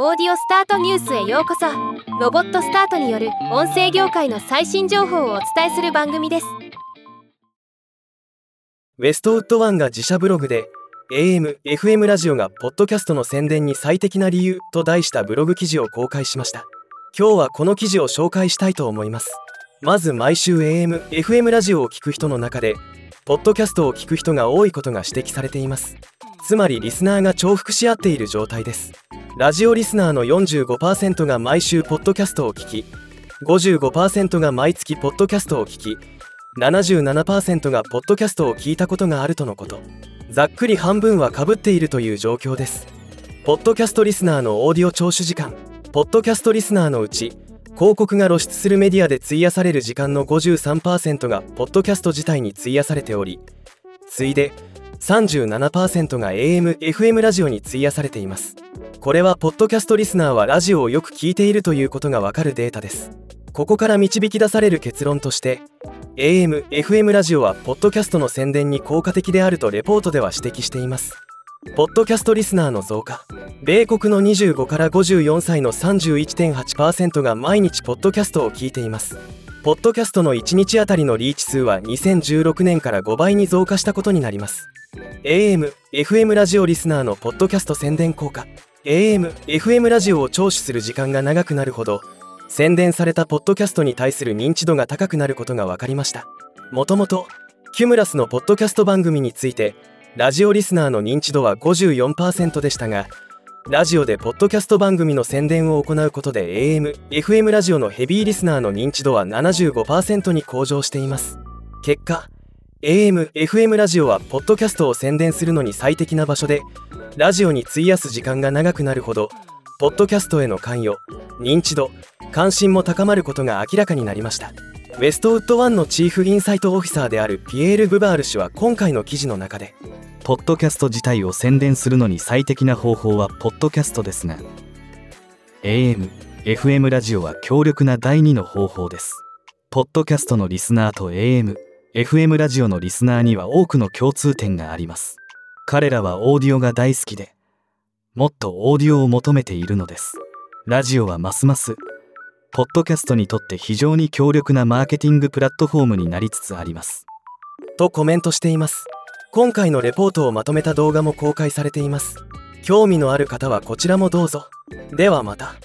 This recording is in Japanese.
オーディオスタートニュースへようこそ。ロボットスタートによる音声業界の最新情報をお伝えする番組です。ウェストウッドワンが自社ブログで AM、FM ラジオがポッドキャストの宣伝に最適な理由と題したブログ記事を公開しました。今日はこの記事を紹介したいと思います。まず毎週 AM、FM ラジオを聴く人の中でポッドキャストを聞く人が多いことが指摘されています。つまりリスナーが重複し合っている状態です。ラジオリスナーの45%が毎週ポッドキャストを聞き55%が毎月ポッドキャストを聞き77%がポッドキャストを聞いたことがあるとのこと。ざっくり半分はかぶっているという状況です。ポッドキャストリスナーのオーディオ聴取時間ポッドキャストリスナーのうち広告が露出するメディアで費やされる時間の53%がポッドキャスト自体に費やされており次いで37%が AM、FM ラジオに費やされています。これはポッドキャストリスナーはラジオをよく聞いているということがわかるデータです。ここから導き出される結論として AM、FM ラジオはポッドキャストの宣伝に効果的であるとレポートでは指摘しています。ポッドキャストリスナーの増加。米国の25から54歳の31.8%が毎日ポッドキャストを聞いています。ポッドキャストの1日あたりのリーチ数は2016年から5倍に増加したことになります。AM、FM ラジオリスナーのポッドキャスト宣伝効果。AM、FM ラジオを聴取する時間が長くなるほど宣伝されたポッドキャストに対する認知度が高くなることが分かりました。もともとキュムラスのポッドキャスト番組についてラジオリスナーの認知度は54%でしたがラジオでポッドキャスト番組の宣伝を行うことで AM、FM ラジオのヘビーリスナーの認知度は75%に向上しています。結果 AM、FM ラジオはポッドキャストを宣伝するのに最適な場所でラジオに費やす時間が長くなるほどポッドキャストへの関与認知度関心も高まることが明らかになりました。ウェストウッドワンのチーフインサイトオフィサーであるピエール・ブバール氏は今回の記事の中でポッドキャスト自体を宣伝するのに最適な方法はポッドキャストですが AM、FM ラジオは強力な第2の方法です。ポッドキャストのリスナーと AM、FM ラジオのリスナーには多くの共通点があります。彼らはオーディオが大好きでもっとオーディオを求めているのです。ラジオはますますポッドキャストにとって非常に強力なマーケティングプラットフォームになりつつあります。とコメントしています。今回のレポートをまとめた動画も公開されています。興味のある方はこちらもどうぞ。ではまた。